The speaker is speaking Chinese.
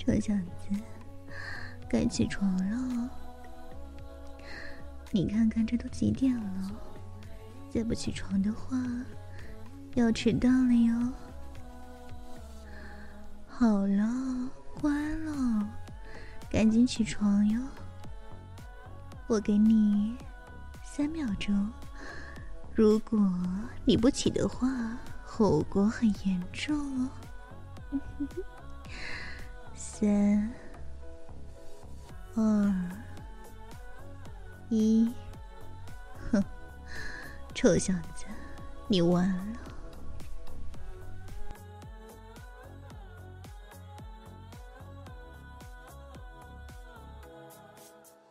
臭小子，该起床了。你看看，这都几点了？再不起床的话，要迟到了哟。好了，乖了，赶紧起床哟。我给你三秒钟，如果你不起的话，后果很严重哦。三、二、一，哼，臭小子，你完了。